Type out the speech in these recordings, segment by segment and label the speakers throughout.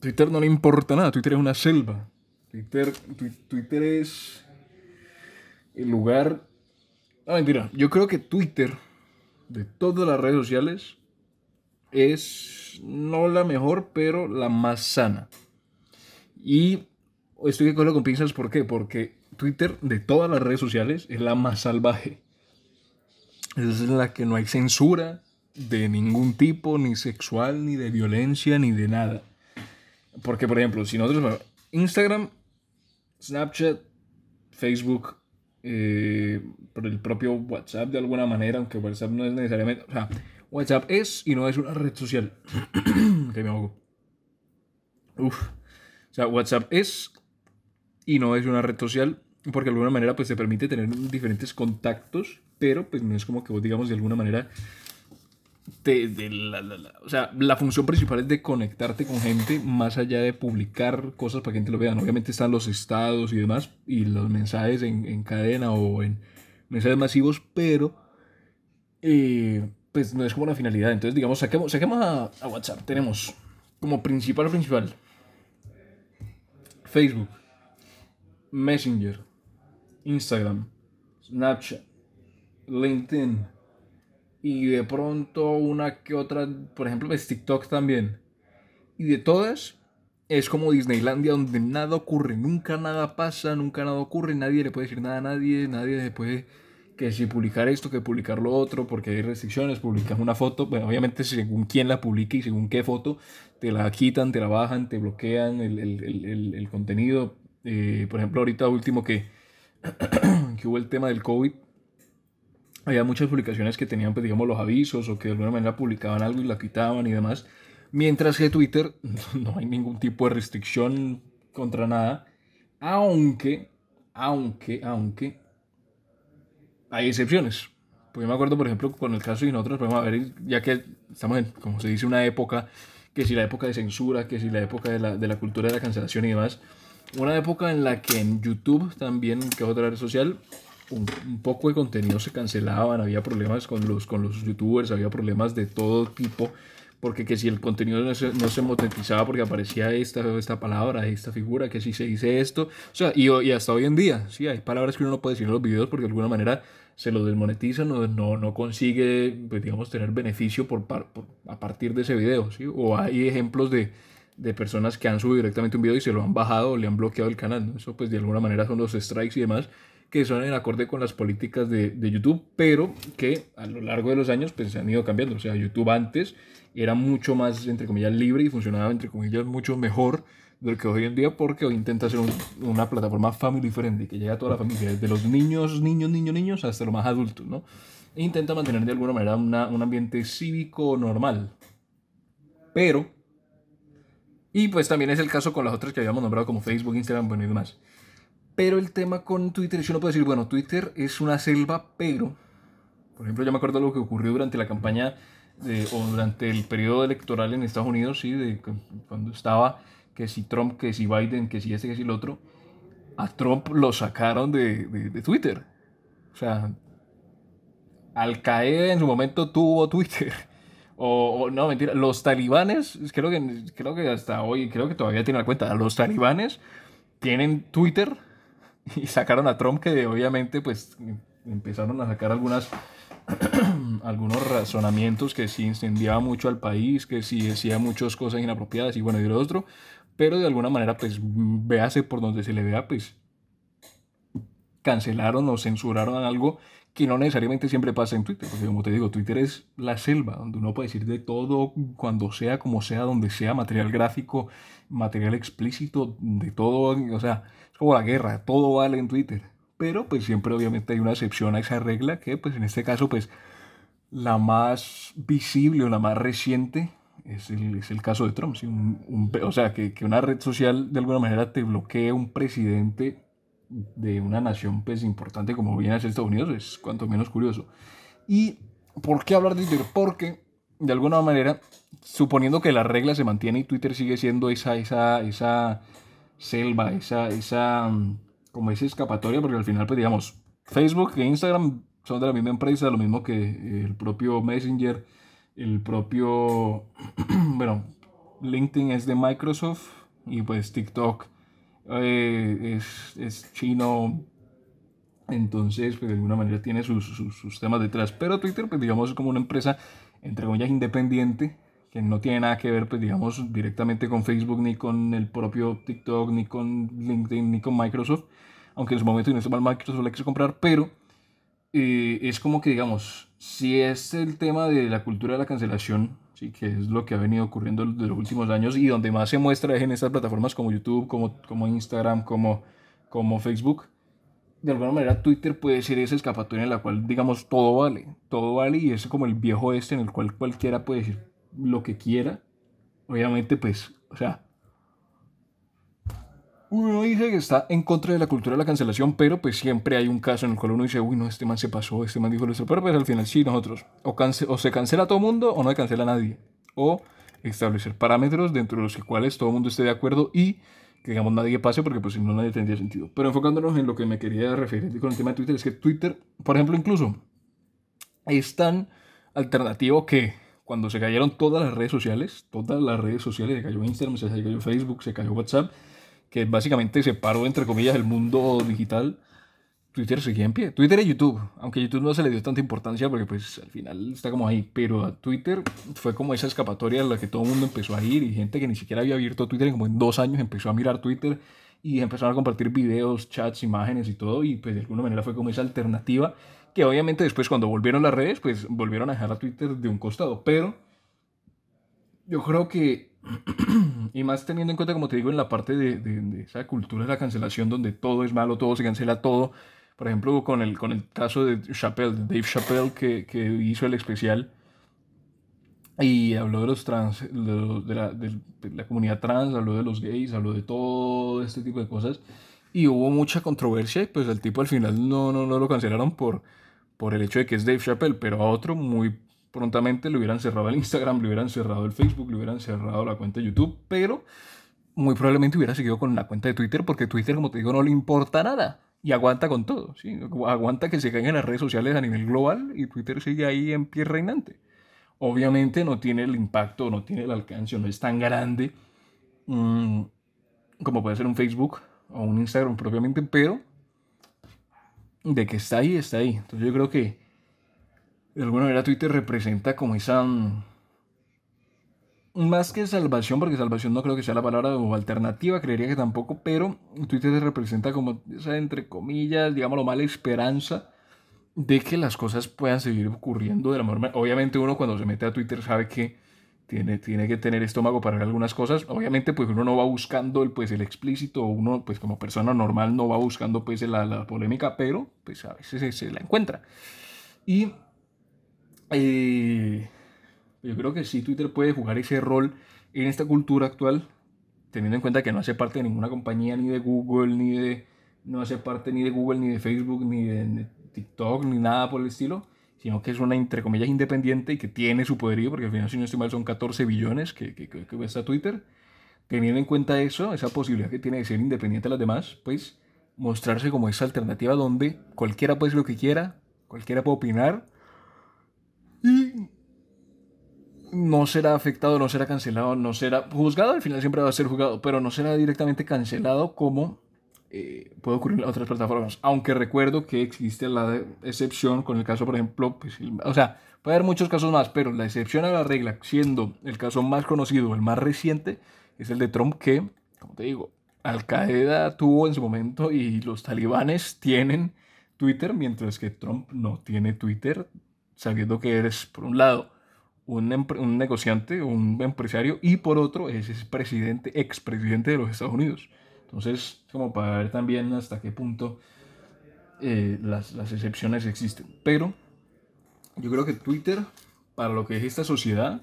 Speaker 1: Twitter no le importa nada, Twitter es una selva. Twitter, Twitter es el lugar... No, mentira, yo creo que Twitter, de todas las redes sociales, es no la mejor, pero la más sana. Y estoy de acuerdo con pinzas, ¿por qué? Porque Twitter, de todas las redes sociales, es la más salvaje. Es la que no hay censura de ningún tipo, ni sexual, ni de violencia, ni de nada. Porque, por ejemplo, si nosotros... Instagram, Snapchat, Facebook, eh, por el propio WhatsApp de alguna manera, aunque WhatsApp no es necesariamente... O sea, WhatsApp es y no es una red social. que me hago. Uf. O sea, WhatsApp es y no es una red social porque de alguna manera pues te permite tener diferentes contactos, pero pues no es como que vos digamos de alguna manera de, la, o sea, la función principal es de conectarte con gente más allá de publicar cosas para que gente lo vea. Obviamente están los estados y demás y los mensajes en, cadena o en mensajes masivos, pero eh, pues no es como una finalidad. Entonces, digamos, saquemos, saquemos a, a WhatsApp. Tenemos como principal principal Facebook, Messenger, Instagram, Snapchat, LinkedIn y de pronto una que otra, por ejemplo, es TikTok también. Y de todas, es como Disneylandia donde nada ocurre, nunca nada pasa, nunca nada ocurre, nadie le puede decir nada a nadie, nadie le puede que si publicar esto, que publicar lo otro, porque hay restricciones, publicas una foto, bueno, obviamente según quién la publique y según qué foto, te la quitan, te la bajan, te bloquean el, el, el, el contenido. Eh, por ejemplo, ahorita último que, que hubo el tema del COVID, había muchas publicaciones que tenían, pues, digamos, los avisos o que de alguna manera publicaban algo y la quitaban y demás. Mientras que Twitter no hay ningún tipo de restricción contra nada. Aunque, aunque, aunque, hay excepciones. Pues yo me acuerdo, por ejemplo, con el caso de nosotros, podemos ver, ya que estamos en, como se dice, una época, que si la época de censura, que si la época de la, de la cultura de la cancelación y demás, una época en la que en YouTube también, que es otra red social, un, poco de contenido se cancelaban, había problemas con los, con los youtubers, había problemas de todo tipo, porque que si el contenido no se, no se monetizaba porque aparecía esta, esta palabra, esta figura, que si se dice esto, o sea, y, y, hasta hoy en día, sí, hay palabras que uno no puede decir en los videos porque de alguna manera se lo desmonetizan o no, no consigue, pues, digamos, tener beneficio por, por, a partir de ese video, ¿sí? O hay ejemplos de, de personas que han subido directamente un video y se lo han bajado o le han bloqueado el canal, Eso pues de alguna manera son los strikes y demás que son en acorde con las políticas de, de, YouTube, pero que a lo largo de los años pues, se han ido cambiando. O sea, YouTube antes era mucho más, entre comillas, libre y funcionaba, entre comillas, mucho mejor de lo que hoy en día, porque hoy intenta ser una plataforma family friendly, que llega a toda la familia, desde los niños, niños, niños, niños, hasta los más adultos, ¿no? E intenta mantener de alguna manera una, un ambiente cívico normal. Pero, y pues también es el caso con las otras que habíamos nombrado como Facebook, Instagram, bueno y demás. Pero el tema con Twitter es que uno puede decir, bueno, Twitter es una selva, pero, por ejemplo, yo me acuerdo lo que ocurrió durante la campaña o durante el periodo electoral en Estados Unidos, sí, de cuando estaba que si Trump, que si Biden, que si este, que si el otro, a Trump lo sacaron de, de, Twitter. O sea, Al Qaeda en su momento tuvo Twitter. O, o, no, mentira, los talibanes, creo que, creo que hasta hoy, creo que todavía tienen la cuenta, los talibanes tienen Twitter y sacaron a Trump que obviamente pues empezaron a sacar algunas algunos razonamientos que sí incendiaba mucho al país, que sí decía muchas cosas inapropiadas y bueno y lo otro, pero de alguna manera pues véase por donde se le vea pues cancelaron o censuraron algo que no necesariamente siempre pasa en Twitter, porque como te digo, Twitter es la selva, donde uno puede decir de todo, cuando sea, como sea, donde sea, material gráfico, material explícito, de todo, o sea, es como la guerra, todo vale en Twitter. Pero pues siempre obviamente hay una excepción a esa regla, que pues en este caso pues la más visible o la más reciente es el, es el caso de Trump. o sea, que, que una red social de alguna manera te bloquee un presidente de una nación pues importante como viene a ser Estados Unidos es cuanto menos curioso. ¿Y por qué hablar de Twitter? Porque de alguna manera, suponiendo que la regla se mantiene y Twitter sigue siendo esa, esa, esa selva, esa, esa, como esa escapatoria, porque al final pues digamos, Facebook e Instagram son de la misma empresa, lo mismo que el propio Messenger, el propio, bueno, LinkedIn es de Microsoft y pues TikTok eh, es, es, chino. Entonces, pues de alguna manera tiene sus, sus, temas detrás. Pero Twitter, pues digamos, es como una empresa, entre comillas, independiente, que no tiene nada que ver, pues digamos, directamente con Facebook, ni con el propio TikTok, ni con LinkedIn, ni con Microsoft. Aunque en su momento no mal Microsoft la quiso comprar, pero eh, es como que, digamos, si es el tema de la cultura de la cancelación, sí, que es lo que ha venido ocurriendo de los últimos años y donde más se muestra es en estas plataformas como YouTube, como, como Instagram, como, como Facebook. De alguna manera Twitter puede ser esa escapatoria en la cual, digamos, todo vale, todo vale y es como el viejo este en el cual cualquiera puede decir lo que quiera. Obviamente, pues, o sea, uno dice que está en contra de la cultura de la cancelación, pero pues siempre hay un caso en el cual uno dice, uy, no, este man se pasó, este man dijo esto, pero pues al final sí, nosotros, o, o se cancela todo el mundo o no se cancela a nadie, o establecer parámetros dentro de los cuales todo el mundo esté de acuerdo y que digamos nadie pase porque pues si no nadie tendría sentido. Pero enfocándonos en lo que me quería referir con el tema de Twitter, es que Twitter, por ejemplo, incluso es tan alternativo que cuando se cayeron todas las redes sociales, todas las redes sociales, se cayó Instagram, se cayó Facebook, se cayó WhatsApp, que básicamente separó, entre comillas, el mundo digital, Twitter seguía en pie. Twitter y YouTube, aunque YouTube no se le dio tanta importancia porque pues al final está como ahí, pero Twitter fue como esa escapatoria en la que todo el mundo empezó a ir y gente que ni siquiera había abierto Twitter como en dos años empezó a mirar Twitter y empezaron a compartir videos, chats, imágenes y todo y pues de alguna manera fue como esa alternativa que obviamente después cuando volvieron las redes pues volvieron a dejar a Twitter de un costado, pero yo creo que y más teniendo en cuenta, como te digo, en la parte de, esa cultura de la cancelación donde todo es malo, todo se cancela, todo. Por ejemplo, con el, con el caso de Chappelle, de Dave Chappelle, que, que hizo el especial y habló de los trans, de, la, de, la, comunidad trans, habló de los gays, habló de todo este tipo de cosas. Y hubo mucha controversia y pues el tipo al final no, no, no lo cancelaron por, por el hecho de que es Dave Chappelle, pero a otro muy prontamente le hubieran cerrado el Instagram, le hubieran cerrado el Facebook, le hubieran cerrado la cuenta de YouTube, pero muy probablemente hubiera seguido con la cuenta de Twitter porque Twitter, como te digo, no le importa nada y aguanta con todo, ¿sí? aguanta que se caigan las redes sociales a nivel global y Twitter sigue ahí en pie reinante. Obviamente no tiene el impacto, no tiene el alcance, no es tan grande mm, como puede ser un Facebook o un Instagram propiamente, pero de que está ahí, está ahí. Entonces yo creo que de alguna manera Twitter representa como esa... Mm, más que salvación, porque salvación no creo que sea la palabra o alternativa, creería que tampoco, pero Twitter representa como esa, entre comillas, digámoslo mal, esperanza de que las cosas puedan seguir ocurriendo de la manera... Obviamente uno cuando se mete a Twitter sabe que tiene, tiene que tener estómago para ver algunas cosas. Obviamente pues uno no va buscando el, pues, el explícito, uno pues como persona normal no va buscando pues la, la polémica, pero pues a veces se, se la encuentra. Y eh, yo creo que sí, Twitter puede jugar ese rol en esta cultura actual, teniendo en cuenta que no hace parte de ninguna compañía, ni de Google, ni de. No hace parte ni de Google, ni de Facebook, ni de TikTok, ni nada por el estilo, sino que es una, entre comillas, independiente y que tiene su poderío, porque al final, si no estoy mal, son 14 billones que, que, que, cuesta Twitter. Teniendo en cuenta eso, esa posibilidad que tiene de ser independiente de las demás, pues mostrarse como esa alternativa donde cualquiera puede decir lo que quiera, cualquiera puede opinar y no será afectado, no será cancelado, no será juzgado, al final siempre va a ser juzgado, pero no será directamente cancelado como eh, puede ocurrir en otras plataformas. Aunque recuerdo que existe la excepción con el caso, por ejemplo, pues, o sea, puede haber muchos casos más, pero la excepción a la regla, siendo el caso más conocido, el más reciente, es el de Trump que, como te digo, Al Qaeda tuvo en su momento y los talibanes tienen Twitter, mientras que Trump no tiene Twitter sabiendo que eres, por un lado, un, un negociante, un empresario, y por otro, es presidente, expresidente de los Estados Unidos. Entonces, como para ver también hasta qué punto eh, las, las, excepciones existen. Pero yo creo que Twitter, para lo que es esta sociedad,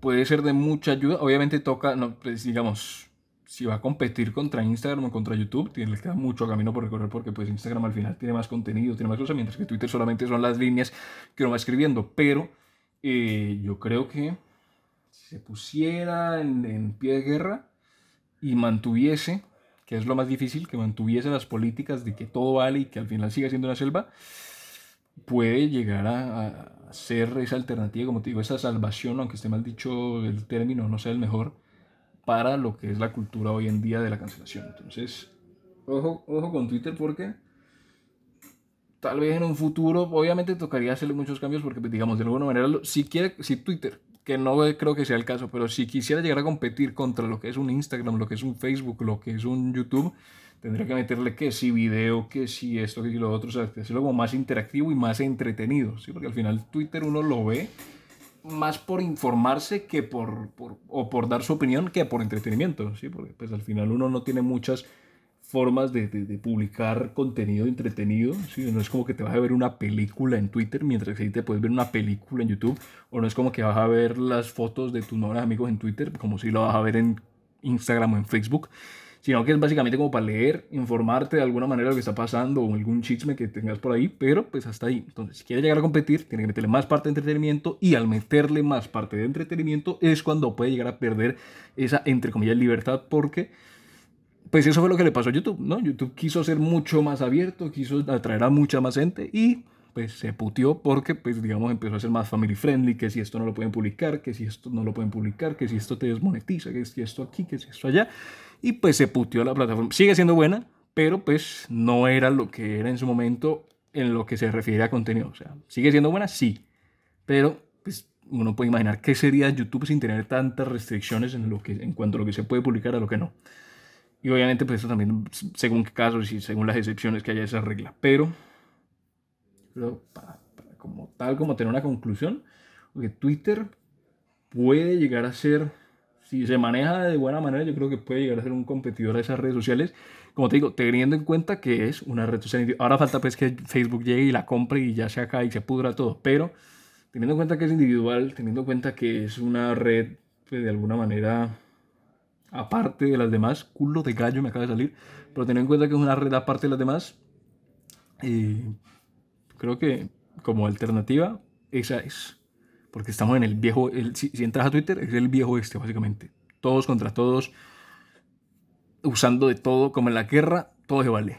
Speaker 1: puede ser de mucha ayuda. Obviamente toca, no, pues, digamos, si va a competir contra Instagram o contra YouTube, tiene, le queda mucho camino por recorrer porque pues Instagram al final tiene más contenido, tiene más cosas, mientras que Twitter solamente son las líneas que uno va escribiendo. Pero eh, yo creo que si se pusiera en, pie de guerra y mantuviese, que es lo más difícil, que mantuviese las políticas de que todo vale y que al final siga siendo una selva, puede llegar a, ser esa alternativa, como te digo, esa salvación, aunque esté mal dicho el término, no sea el mejor, para lo que es la cultura hoy en día de la cancelación. Entonces, ojo, ojo con Twitter porque tal vez en un futuro, obviamente tocaría hacerle muchos cambios porque, pues, digamos, de alguna manera, si, quiere, si Twitter, que no creo que sea el caso, pero si quisiera llegar a competir contra lo que es un Instagram, lo que es un Facebook, lo que es un YouTube, tendría que meterle que si video, que si esto, que si lo otro, o sea, hacerlo como más interactivo y más entretenido, ¿sí? Porque al final Twitter uno lo ve más por informarse que por, por, o por dar su opinión que por entretenimiento, ¿sí? Porque pues al final uno no tiene muchas formas de, de, publicar contenido entretenido. ¿sí? No es como que te vas a ver una película en Twitter mientras que te puedes ver una película en YouTube. O no es como que vas a ver las fotos de tus mejores amigos en Twitter, como si lo vas a ver en Instagram o en Facebook. Sino que es básicamente como para leer, informarte de alguna manera de lo que está pasando o algún chisme que tengas por ahí, pero pues hasta ahí. Entonces, si quieres llegar a competir, tiene que meterle más parte de entretenimiento y al meterle más parte de entretenimiento es cuando puede llegar a perder esa, entre comillas, libertad porque pues eso fue lo que le pasó a YouTube, ¿no? YouTube quiso ser mucho más abierto, quiso atraer a mucha más gente y pues se putió porque, pues digamos, empezó a ser más family friendly, que si esto no lo pueden publicar, que si esto no lo pueden publicar, que si esto te desmonetiza, que si esto aquí, que si esto allá. Y pues se putió la plataforma. Sigue siendo buena, pero pues no era lo que era en su momento en lo que se refiere a contenido. O sea, sigue siendo buena, sí, pero pues uno puede imaginar qué sería YouTube sin tener tantas restricciones en, lo que, en cuanto a lo que se puede publicar a lo que no. Y obviamente, pues eso también, según casos y según las excepciones que haya esa regla. Pero, como tal, como tener una conclusión, porque Twitter puede llegar a ser, si se maneja de buena manera, yo creo que puede llegar a ser un competidor a esas redes sociales. Como te digo, teniendo en cuenta que es una red social. Ahora falta pues que Facebook llegue y la compre y ya se acá y se pudra todo. Pero teniendo en cuenta que es individual, teniendo en cuenta que es una red pues, de alguna manera aparte de las demás, culo de gallo me acaba de salir, pero ten en cuenta que es una red aparte de las demás, eh, creo que como alternativa, esa es. Porque estamos en el viejo, si, entras a Twitter, es el viejo este, básicamente. Todos contra todos, usando de todo, como en la guerra, todo se vale.